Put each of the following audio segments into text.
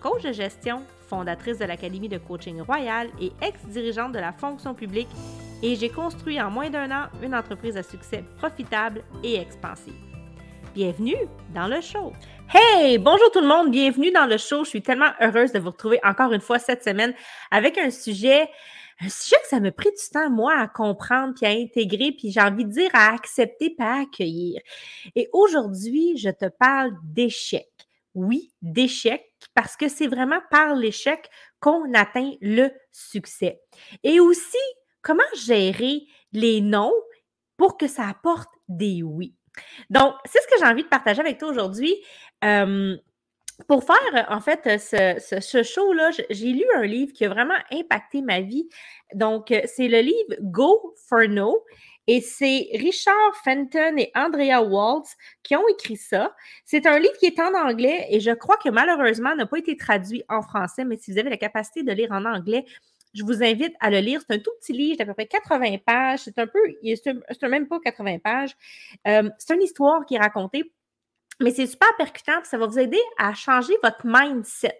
coach de gestion, fondatrice de l'Académie de coaching royal et ex-dirigeante de la fonction publique, et j'ai construit en moins d'un an une entreprise à succès profitable et expansive. Bienvenue dans le show. Hey, bonjour tout le monde, bienvenue dans le show. Je suis tellement heureuse de vous retrouver encore une fois cette semaine avec un sujet un sujet que ça m'a pris du temps, moi, à comprendre, puis à intégrer, puis j'ai envie de dire à accepter, pas à accueillir. Et aujourd'hui, je te parle d'échec. Oui, d'échec, parce que c'est vraiment par l'échec qu'on atteint le succès. Et aussi, comment gérer les non pour que ça apporte des oui? Donc, c'est ce que j'ai envie de partager avec toi aujourd'hui. Pour faire, en fait, ce, ce, show-là, j'ai lu un livre qui a vraiment impacté ma vie. Donc, c'est le livre Go for No. Et c'est Richard Fenton et Andrea Waltz qui ont écrit ça. C'est un livre qui est en anglais et je crois que malheureusement n'a pas été traduit en français, mais si vous avez la capacité de lire en anglais, je vous invite à le lire. C'est un tout petit livre d'à peu près 80 pages. C'est un peu, c'est même pas 80 pages. Euh, c'est une histoire qui est racontée mais c'est super percutant, ça va vous aider à changer votre mindset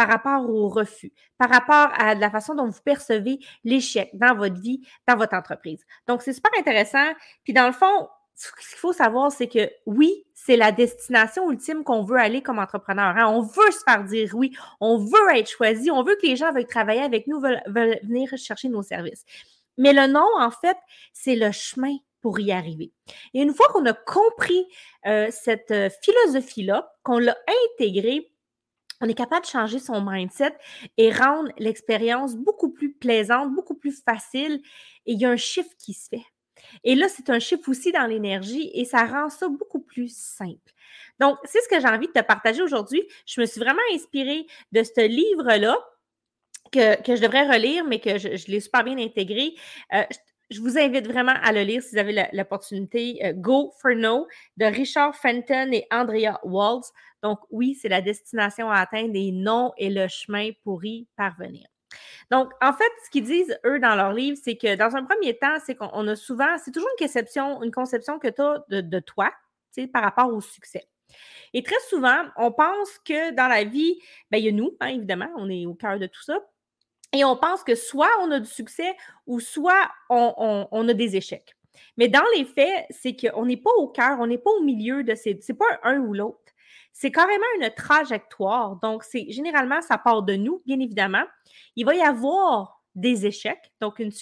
par rapport au refus, par rapport à la façon dont vous percevez l'échec dans votre vie, dans votre entreprise. Donc, c'est super intéressant. Puis, dans le fond, ce qu'il faut savoir, c'est que oui, c'est la destination ultime qu'on veut aller comme entrepreneur. Hein. On veut se faire dire oui, on veut être choisi, on veut que les gens veuillent travailler avec nous, veulent, veulent venir chercher nos services. Mais le non, en fait, c'est le chemin pour y arriver. Et une fois qu'on a compris euh, cette euh, philosophie-là, qu'on l'a intégrée, on est capable de changer son mindset et rendre l'expérience beaucoup plus plaisante, beaucoup plus facile. Et il y a un chiffre qui se fait. Et là, c'est un chiffre aussi dans l'énergie et ça rend ça beaucoup plus simple. Donc, c'est ce que j'ai envie de te partager aujourd'hui. Je me suis vraiment inspirée de ce livre-là. Que, que, je devrais relire, mais que je, l'ai super bien intégré. Euh, je vous invite vraiment à le lire si vous avez l'opportunité. Euh, Go for No de Richard Fenton et Andrea Waltz. Donc, oui, c'est la destination à atteindre des noms et le chemin pour y parvenir. Donc, en fait, ce qu'ils disent, eux, dans leur livre, c'est que dans un premier temps, c'est qu'on a souvent, c'est toujours une conception, une conception que tu as de, de toi, par rapport au succès. Et très souvent, on pense que dans la vie, ben, il y a nous, hein, évidemment, on est au cœur de tout ça. Et on pense que soit on a du succès ou soit on, a des échecs. Mais dans les faits, c'est qu'on n'est pas au cœur, on n'est pas au milieu de ces. C'est pas un ou l'autre. C'est carrément une trajectoire. Donc, c'est généralement, ça part de nous, bien évidemment. Il va y avoir des échecs, donc une,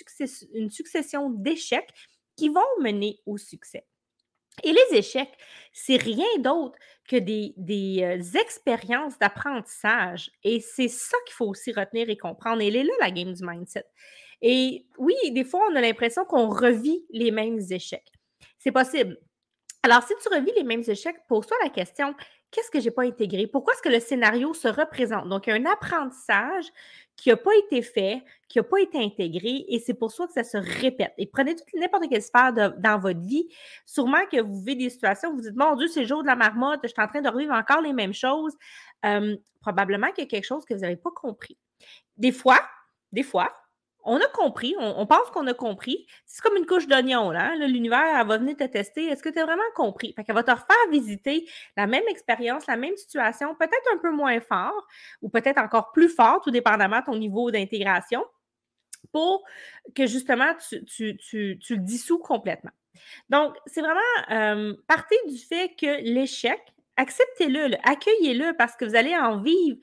une succession d'échecs qui vont mener au succès. Et les échecs, c'est rien d'autre que des, euh, expériences d'apprentissage. Et c'est ça qu'il faut aussi retenir et comprendre. Et elle est là, la game du mindset. Et oui, des fois, on a l'impression qu'on revit les mêmes échecs. C'est possible. Alors, si tu revis les mêmes échecs, pose-toi la question, qu'est-ce que je n'ai pas intégré? Pourquoi est-ce que le scénario se représente? Donc, il y a un apprentissage qui n'a pas été fait, qui n'a pas été intégré, et c'est pour ça que ça se répète. Et prenez n'importe quelle sphère dans votre vie. Sûrement que vous vivez des situations où vous dites Mon Dieu, c'est le jour de la marmotte, je suis en train de revivre encore les mêmes choses. probablement qu'il y a quelque chose que vous n'avez pas compris. Des fois, des fois, on a compris, on, pense qu'on a compris. C'est comme une couche d'oignon, là. Hein. L'univers, va venir te tester. Est-ce que tu as vraiment compris? Fait va te refaire visiter la même expérience, la même situation, peut-être un peu moins fort ou peut-être encore plus fort, tout dépendamment de ton niveau d'intégration, pour que justement tu, le dissous complètement. Donc, c'est vraiment euh, du fait que l'échec, acceptez-le, accueillez-le parce que vous allez en vivre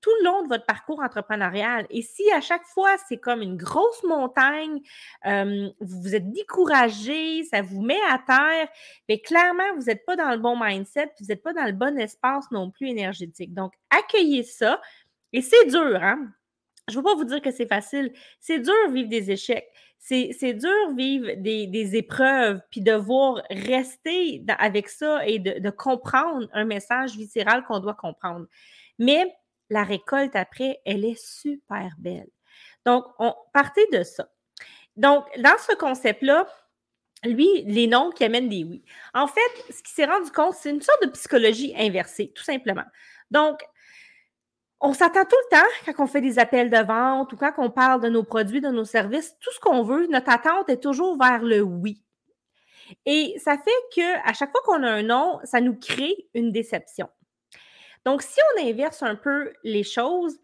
tout le long de votre parcours entrepreneurial. Et si à chaque fois, c'est comme une grosse montagne, vous êtes découragé, ça vous met à terre, mais clairement, vous n'êtes pas dans le bon mindset, vous n'êtes pas dans le bon espace non plus énergétique. Donc, accueillez ça. Et c'est dur, hein? Je ne veux pas vous dire que c'est facile. C'est dur vivre des échecs. C'est dur vivre des, épreuves, puis devoir rester avec ça et de, de comprendre un message viscéral qu'on doit comprendre. Mais la récolte après, elle est super belle. Donc, on, partez de ça. Donc, dans ce concept-là, lui, les noms qui amènent des oui. En fait, ce qui s'est rendu compte, c'est une sorte de psychologie inversée, tout simplement. Donc, on s'attend tout le temps quand on fait des appels de vente ou quand on parle de nos produits, de nos services, tout ce qu'on veut, notre attente est toujours vers le oui. Et ça fait que à chaque fois qu'on a un non, ça nous crée une déception. Donc, si on inverse un peu les choses,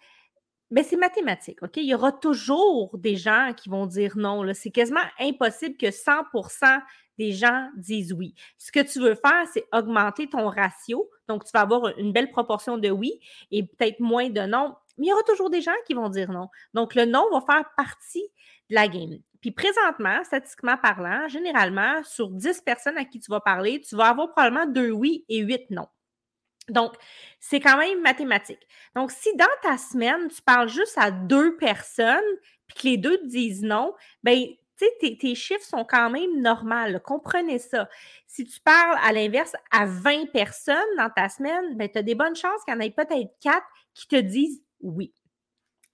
ben c'est mathématique, OK? Il y aura toujours des gens qui vont dire non. C'est quasiment impossible que 100% des gens disent oui. Ce que tu veux faire, c'est augmenter ton ratio. Donc, tu vas avoir une belle proportion de oui et peut-être moins de non. Mais il y aura toujours des gens qui vont dire non. Donc, le non va faire partie de la game. Puis présentement, statistiquement parlant, généralement, sur 10 personnes à qui tu vas parler, tu vas avoir probablement deux oui et huit non. Donc, c'est quand même mathématique. Donc, si dans ta semaine, tu parles juste à deux personnes, puis que les deux te disent non, bien, tu sais, tes, chiffres sont quand même normaux. Comprenez ça. Si tu parles à l'inverse à 20 personnes dans ta semaine, ben, tu as des bonnes chances qu'il y en ait peut-être quatre qui te disent oui.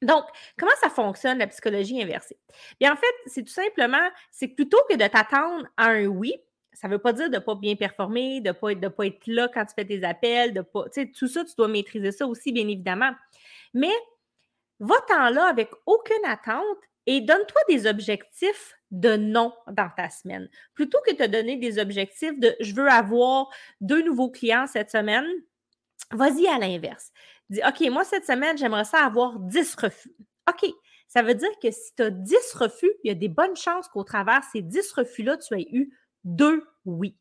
Donc, comment ça fonctionne, la psychologie inversée? Bien, en fait, c'est tout simplement, c'est plutôt que de t'attendre à un oui, ça ne veut pas dire de ne pas bien performer, de ne pas, être, là quand tu fais tes appels, de pas. Tout ça, tu dois maîtriser ça aussi, bien évidemment. Mais va-t'en là avec aucune attente et donne-toi des objectifs de non dans ta semaine. Plutôt que de te donner des objectifs de je veux avoir deux nouveaux clients cette semaine, vas-y à l'inverse. Dis, OK, moi, cette semaine, j'aimerais ça avoir 10 refus. OK. Ça veut dire que si tu as 10 refus, il y a des bonnes chances qu'au travers ces 10 refus-là, tu aies eu deux oui.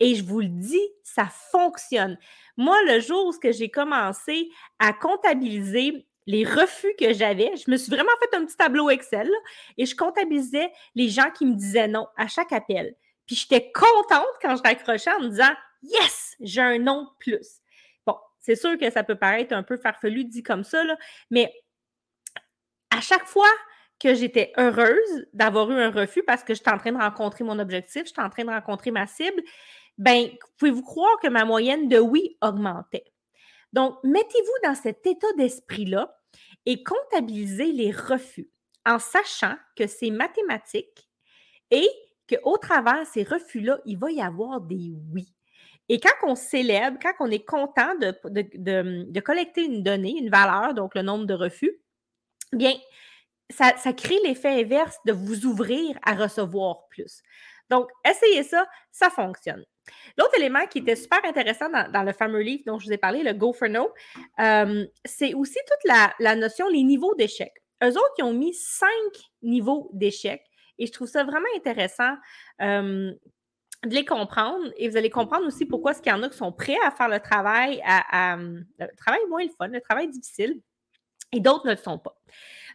Et je vous le dis, ça fonctionne. Moi, le jour où j'ai commencé à comptabiliser les refus que j'avais, je me suis vraiment fait un petit tableau Excel et je comptabilisais les gens qui me disaient non à chaque appel. Puis j'étais contente quand je raccrochais en me disant Yes, j'ai un non plus. Bon, c'est sûr que ça peut paraître un peu farfelu dit comme ça, mais à chaque fois que j'étais heureuse d'avoir eu un refus parce que j'étais en train de rencontrer mon objectif, j'étais en train de rencontrer ma cible, ben, pouvez-vous croire que ma moyenne de oui augmentait? Donc, mettez-vous dans cet état d'esprit-là et comptabilisez les refus en sachant que c'est mathématique et qu'au travers de ces refus-là, il va y avoir des oui. Et quand on célèbre, quand on est content de, de collecter une donnée, une valeur, donc le nombre de refus, bien, ça, crée l'effet inverse de vous ouvrir à recevoir plus. Donc, essayez ça, ça fonctionne. L'autre élément qui était super intéressant dans, le fameux livre dont je vous ai parlé, le Go for No, euh, c'est aussi toute la, notion, les niveaux d'échec. Eux autres, ils ont mis cinq niveaux d'échec et je trouve ça vraiment intéressant euh, de les comprendre et vous allez comprendre aussi pourquoi est-ce qu'il y en a qui sont prêts à faire le travail, à, le travail moins le fun, le travail difficile et d'autres ne le sont pas.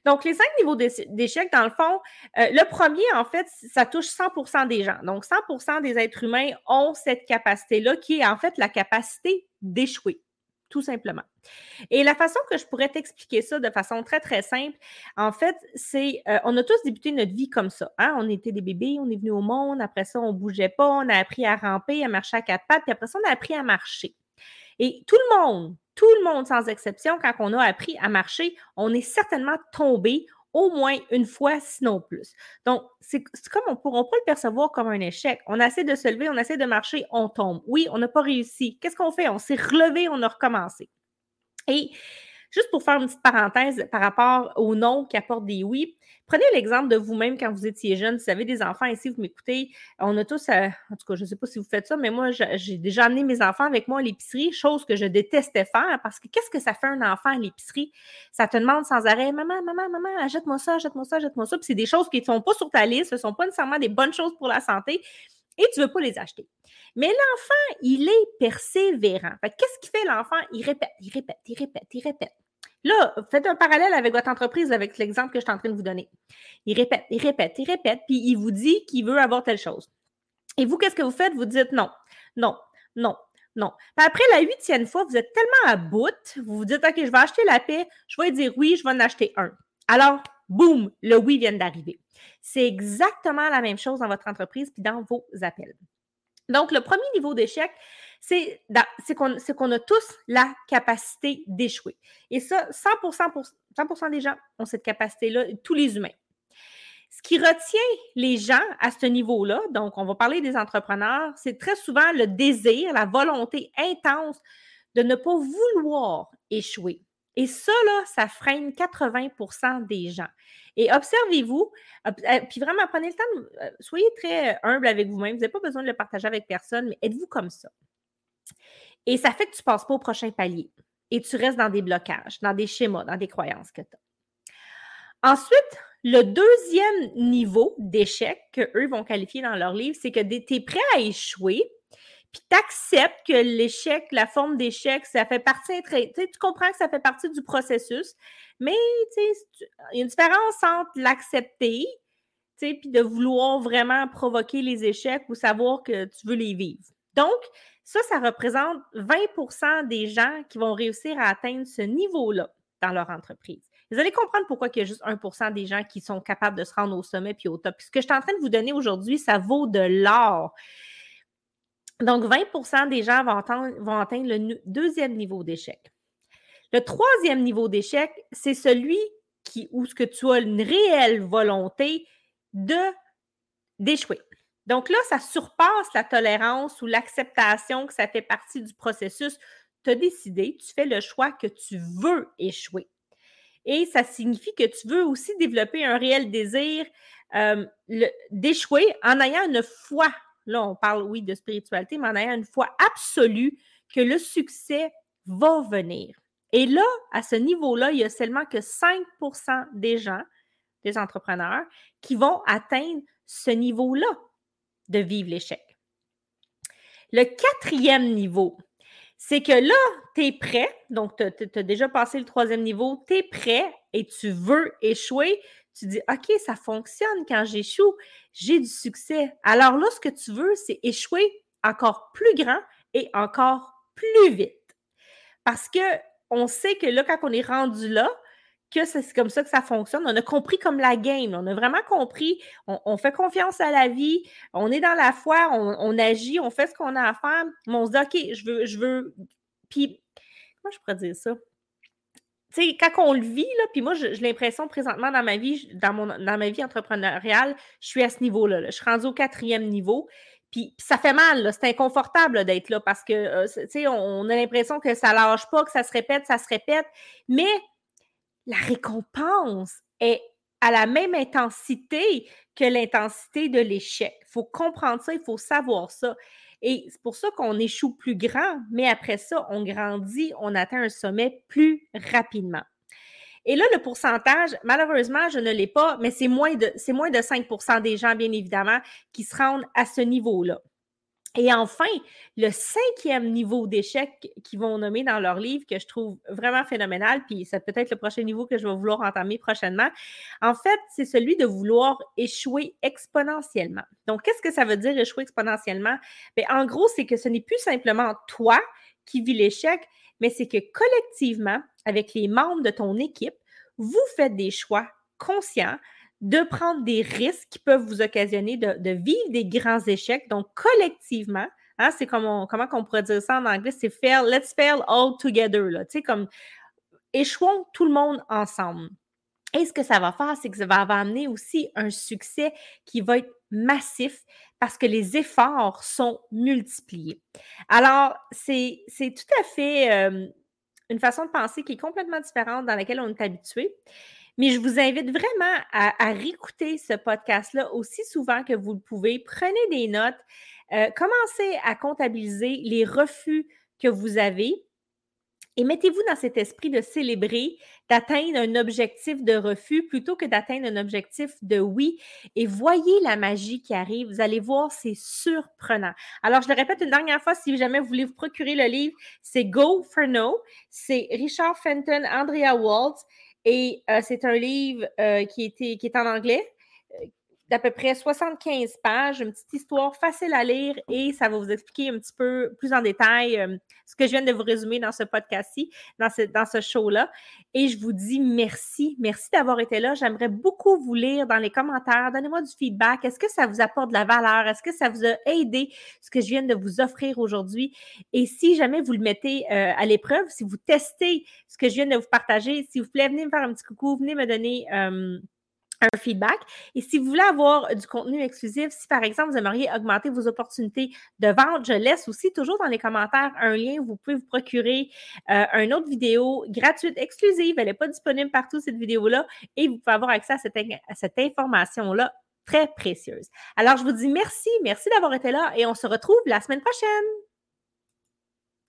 Donc, les cinq niveaux d'échec, dans le fond, euh, le premier, en fait, ça touche 100% des gens. Donc, 100% des êtres humains ont cette capacité-là, qui est en fait la capacité d'échouer, tout simplement. Et la façon que je pourrais t'expliquer ça de façon très, très simple, en fait, c'est, euh, on a tous débuté notre vie comme ça. Hein? On était des bébés, on est venu au monde, après ça, on ne bougeait pas, on a appris à ramper, à marcher à quatre pattes, puis après ça, on a appris à marcher. Et tout le monde, tout le monde sans exception, quand on a appris à marcher, on est certainement tombé au moins une fois, sinon plus. Donc, c'est comme on ne pourra pas le percevoir comme un échec. On essaie de se lever, on essaie de marcher, on tombe. Oui, on n'a pas réussi. Qu'est-ce qu'on fait? On s'est relevé, on a recommencé. Et juste pour faire une petite parenthèse par rapport au nom qui apporte des oui, Prenez l'exemple de vous-même quand vous étiez jeune. Si vous avez des enfants ici, vous m'écoutez. On a tous, euh, en tout cas, je ne sais pas si vous faites ça, mais moi, j'ai déjà amené mes enfants avec moi à l'épicerie, chose que je détestais faire parce que qu'est-ce que ça fait un enfant à l'épicerie? Ça te demande sans arrêt, maman, maman, maman, achète-moi ça, achète-moi ça, achète-moi ça. Puis c'est des choses qui ne sont pas sur ta liste, ce ne sont pas nécessairement des bonnes choses pour la santé et tu ne veux pas les acheter. Mais l'enfant, il est persévérant. Qu'est-ce qu'il fait l'enfant? Il répète, il répète, il répète, il répète. Là, faites un parallèle avec votre entreprise, avec l'exemple que je suis en train de vous donner. Il répète, il répète, il répète, puis il vous dit qu'il veut avoir telle chose. Et vous, qu'est-ce que vous faites? Vous dites non, non, non, non. Puis après la huitième fois, vous êtes tellement à bout, vous vous dites, OK, je vais acheter la paix, je vais dire oui, je vais en acheter un. Alors, boum, le oui vient d'arriver. C'est exactement la même chose dans votre entreprise puis dans vos appels. Donc, le premier niveau d'échec, c'est qu'on a tous la capacité d'échouer. Et ça, 100, pour, 100 des gens ont cette capacité-là, tous les humains. ce qui retient les gens à ce niveau-là, donc on va parler des entrepreneurs, c'est très souvent le désir, la volonté intense de ne pas vouloir échouer. Et ça, là, ça freine 80% des gens. Et observez-vous, euh, puis vraiment prenez le temps, euh, soyez très humble avec vous-même. Vous n'avez pas besoin de le partager avec personne, mais êtes-vous comme ça? Et ça fait que tu ne passes pas au prochain palier et tu restes dans des blocages, dans des schémas, dans des croyances que tu as. Ensuite, le deuxième niveau d'échec qu'eux vont qualifier dans leur livre, c'est que tu es prêt à échouer, puis tu acceptes que l'échec, la forme d'échec, ça fait partie, tu comprends que ça fait partie du processus, mais il y a une différence entre l'accepter, puis de vouloir vraiment provoquer les échecs ou savoir que tu veux les vivre. Donc, ça, ça représente 20% des gens qui vont réussir à atteindre ce niveau-là dans leur entreprise. Vous allez comprendre pourquoi il y a juste 1% des gens qui sont capables de se rendre au sommet puis au top. ce que je suis en train de vous donner aujourd'hui, ça vaut de l'or. Donc, 20% des gens vont atteindre, le deuxième niveau d'échec. Le troisième niveau d'échec, c'est celui où que tu as une réelle volonté d'échouer. Donc là, ça surpasse la tolérance ou l'acceptation que ça fait partie du processus. Tu as décidé, tu fais le choix que tu veux échouer. Et ça signifie que tu veux aussi développer un réel désir euh, d'échouer en ayant une foi Là, on parle, oui, de spiritualité, mais en ayant une foi absolue que le succès va venir. Et là, à ce niveau-là, il y a seulement que 5% des gens, des entrepreneurs, qui vont atteindre ce niveau-là de vivre l'échec. Le quatrième niveau, c'est que là, tu es prêt, donc tu as, déjà passé le troisième niveau, tu es prêt et tu veux échouer, tu dis, OK, ça fonctionne quand j'échoue, j'ai du succès. Alors là, ce que tu veux, c'est échouer encore plus grand et encore plus vite. Parce que on sait que là, quand on est rendu là, que c'est comme ça que ça fonctionne. On a compris comme la game. On a vraiment compris. On, fait confiance à la vie. On est dans la foi. On, agit. On fait ce qu'on a à faire. Mais on se dit, OK, je veux, je veux. Puis, comment je pourrais dire ça? Tu quand on le vit, là, puis moi, j'ai l'impression présentement dans ma vie, dans, ma vie entrepreneuriale, je suis à ce niveau-là. Je suis rendue au quatrième niveau. Puis, ça fait mal, c'est inconfortable d'être là parce que, euh, on, a l'impression que ça lâche pas, que ça se répète, ça se répète. Mais la récompense est à la même intensité que l'intensité de l'échec. Il faut comprendre ça, il faut savoir ça. Et c'est pour ça qu'on échoue plus grand, mais après ça, on grandit, on atteint un sommet plus rapidement. Et là, le pourcentage, malheureusement, je ne l'ai pas, mais c'est moins de, c'est moins de 5% des gens, bien évidemment, qui se rendent à ce niveau-là. Et enfin, le cinquième niveau d'échec qu'ils vont nommer dans leur livre, que je trouve vraiment phénoménal, puis c'est peut-être le prochain niveau que je vais vouloir entamer prochainement, en fait, c'est celui de vouloir échouer exponentiellement. Donc, qu'est-ce que ça veut dire échouer exponentiellement? Bien, en gros, c'est que ce n'est plus simplement toi qui vis l'échec, mais c'est que collectivement, avec les membres de ton équipe, vous faites des choix conscients de prendre des risques qui peuvent vous occasionner de, vivre des grands échecs. Donc, collectivement, hein, c'est comme comment on pourrait ça en anglais, c'est fail, let's fail all together. Sais, comme échouons tout le monde ensemble. Et ce que ça va faire, c'est que ça va amener aussi un succès qui va être massif parce que les efforts sont multipliés. Alors, c'est tout à fait euh, une façon de penser qui est complètement différente dans laquelle on est habitué. Mais je vous invite vraiment à, réécouter ce podcast-là aussi souvent que vous le pouvez. Prenez des notes. Euh, commencez à comptabiliser les refus que vous avez et mettez-vous dans cet esprit de célébrer, d'atteindre un objectif de refus plutôt que d'atteindre un objectif de oui. Et voyez la magie qui arrive. Vous allez voir, c'est surprenant. Alors, je le répète une dernière fois, si jamais vous voulez vous procurer le livre, c'est Go for No. C'est Richard Fenton, Andrea Waltz. Et euh, c'est un livre euh, qui, était, qui est en anglais, d'à peu près 75 pages, une petite histoire facile à lire et ça va vous expliquer un petit peu plus en détail ce que je viens de vous résumer dans ce podcast-ci, dans ce, dans ce show-là. Et je vous dis merci. Merci d'avoir été là. J'aimerais beaucoup vous lire dans les commentaires. Donnez-moi du feedback. Est-ce que ça vous apporte de la valeur? Est-ce que ça vous a aidé ce que je viens de vous offrir aujourd'hui? Et si jamais vous le mettez à l'épreuve, si vous testez ce que je viens de vous partager, s'il vous plaît, venez me faire un petit coucou, venez me donner un feedback. Et si vous voulez avoir du contenu exclusif, si par exemple vous aimeriez augmenter vos opportunités de vente, je laisse aussi toujours dans les commentaires un lien où vous pouvez vous procurer euh, une autre vidéo gratuite, exclusive. Elle n'est pas disponible partout, cette vidéo-là, et vous pouvez avoir accès à cette, à cette information-là très précieuse. Alors, je vous dis merci, merci d'avoir été là et on se retrouve la semaine prochaine.